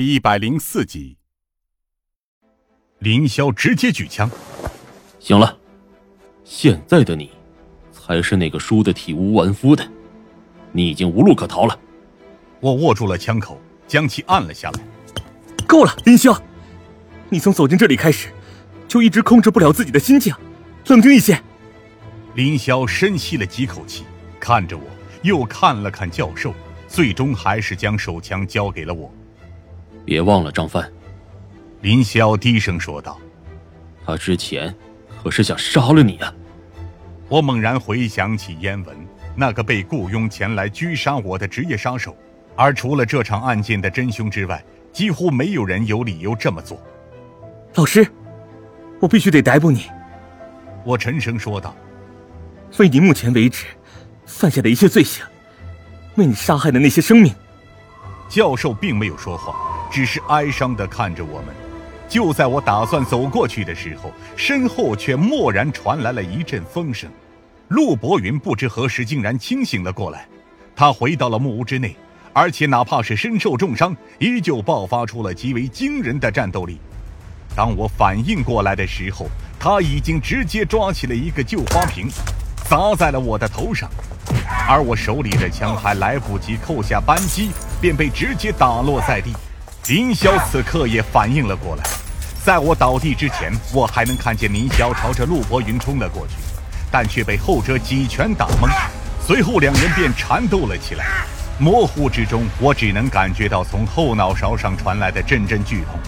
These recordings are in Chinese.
第一百零四集，林霄直接举枪。行了，现在的你，才是那个输得体无完肤的。你已经无路可逃了。我握住了枪口，将其按了下来。够了，林霄，你从走进这里开始，就一直控制不了自己的心情，冷静一些。林霄深吸了几口气，看着我，又看了看教授，最终还是将手枪交给了我。别忘了张帆，林霄低声说道：“他之前可是想杀了你啊！”我猛然回想起燕文，那个被雇佣前来狙杀我的职业杀手，而除了这场案件的真凶之外，几乎没有人有理由这么做。老师，我必须得逮捕你。”我沉声说道：“为你目前为止犯下的一切罪行，为你杀害的那些生命。”教授并没有说话。只是哀伤地看着我们。就在我打算走过去的时候，身后却蓦然传来了一阵风声。陆博云不知何时竟然清醒了过来，他回到了木屋之内，而且哪怕是身受重伤，依旧爆发出了极为惊人的战斗力。当我反应过来的时候，他已经直接抓起了一个旧花瓶，砸在了我的头上，而我手里的枪还来不及扣下扳机，便被直接打落在地。林霄此刻也反应了过来，在我倒地之前，我还能看见林霄朝着陆博云冲了过去，但却被后者几拳打懵，随后两人便缠斗了起来。模糊之中，我只能感觉到从后脑勺上传来的阵阵剧痛，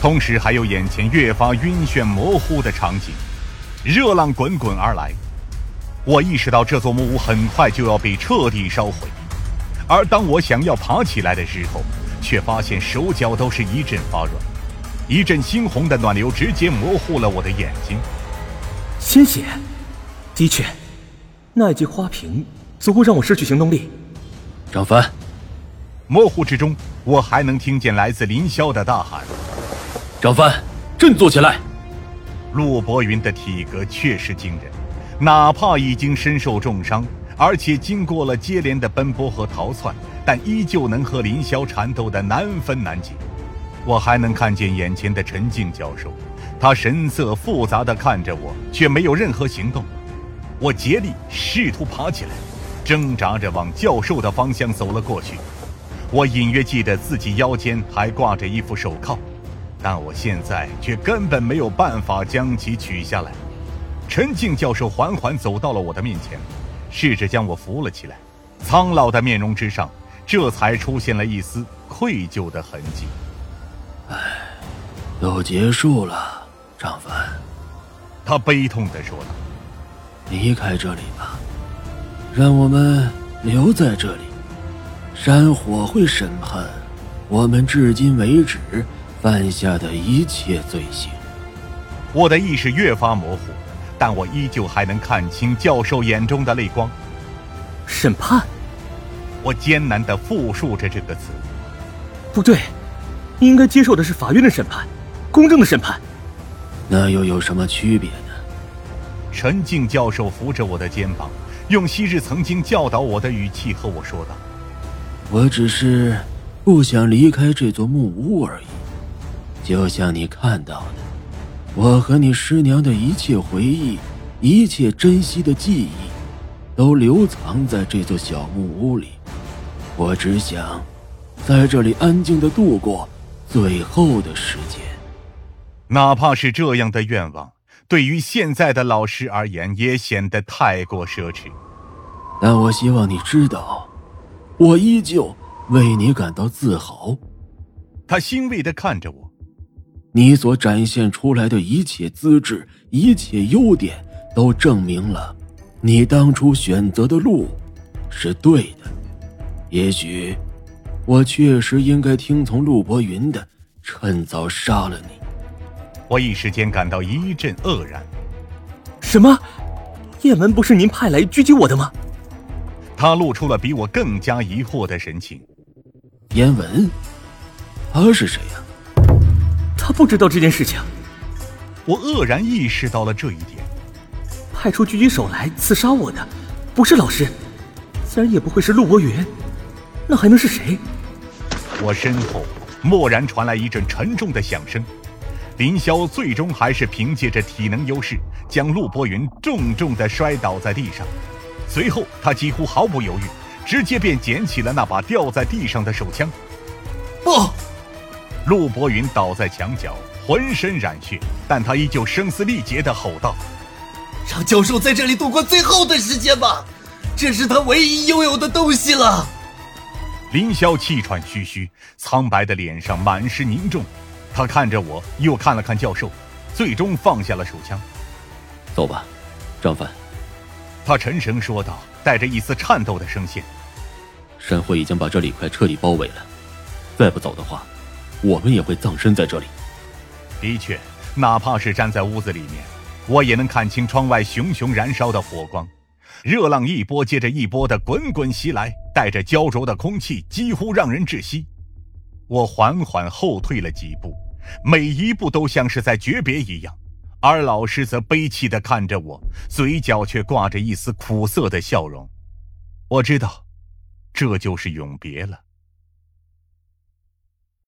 同时还有眼前越发晕眩模糊的场景，热浪滚滚而来。我意识到这座木屋很快就要被彻底烧毁，而当我想要爬起来的时候，却发现手脚都是一阵发软，一阵猩红的暖流直接模糊了我的眼睛。鲜血，的确，那一记花瓶足够让我失去行动力。张帆，模糊之中，我还能听见来自林霄的大喊：“张帆，振作起来！”陆博云的体格确实惊人，哪怕已经身受重伤，而且经过了接连的奔波和逃窜。但依旧能和林霄缠斗的难分难解，我还能看见眼前的陈静教授，他神色复杂的看着我，却没有任何行动。我竭力试图爬起来，挣扎着往教授的方向走了过去。我隐约记得自己腰间还挂着一副手铐，但我现在却根本没有办法将其取下来。陈静教授缓缓走到了我的面前，试着将我扶了起来，苍老的面容之上。这才出现了一丝愧疚的痕迹。唉，都结束了，张凡。他悲痛的说道：“离开这里吧，让我们留在这里。山火会审判我们至今为止犯下的一切罪行。”我的意识越发模糊，但我依旧还能看清教授眼中的泪光。审判。我艰难的复述着这个词。不对，应该接受的是法院的审判，公正的审判。那又有什么区别呢？陈静教授扶着我的肩膀，用昔日曾经教导我的语气和我说道：“我只是不想离开这座木屋而已。就像你看到的，我和你师娘的一切回忆，一切珍惜的记忆，都留藏在这座小木屋里。”我只想在这里安静的度过最后的时间，哪怕是这样的愿望，对于现在的老师而言也显得太过奢侈。但我希望你知道，我依旧为你感到自豪。他欣慰的看着我，你所展现出来的一切资质、一切优点，都证明了你当初选择的路是对的。也许，我确实应该听从陆博云的，趁早杀了你。我一时间感到一阵愕然。什么？叶文不是您派来狙击我的吗？他露出了比我更加疑惑的神情。燕文，他是谁呀？他不知道这件事情。我愕然意识到了这一点。派出狙击手来刺杀我的，不是老师，自然也不会是陆博云。那还能是谁？我身后蓦然传来一阵沉重的响声。林霄最终还是凭借着体能优势，将陆博云重重的摔倒在地上。随后，他几乎毫不犹豫，直接便捡起了那把掉在地上的手枪。不！陆博云倒在墙角，浑身染血，但他依旧声嘶力竭的吼道：“让教授在这里度过最后的时间吧，这是他唯一拥有的东西了。”林霄气喘吁吁，苍白的脸上满是凝重。他看着我，又看了看教授，最终放下了手枪。走吧，张凡。他沉声说道，带着一丝颤抖的声线。山会已经把这里快彻底包围了，再不走的话，我们也会葬身在这里。的确，哪怕是站在屋子里面，我也能看清窗外熊熊燃烧的火光。热浪一波接着一波的滚滚袭来，带着焦灼的空气，几乎让人窒息。我缓缓后退了几步。每一步都像是在诀别一样，而老师则悲戚地看着我，嘴角却挂着一丝苦涩的笑容。我知道，这就是永别了。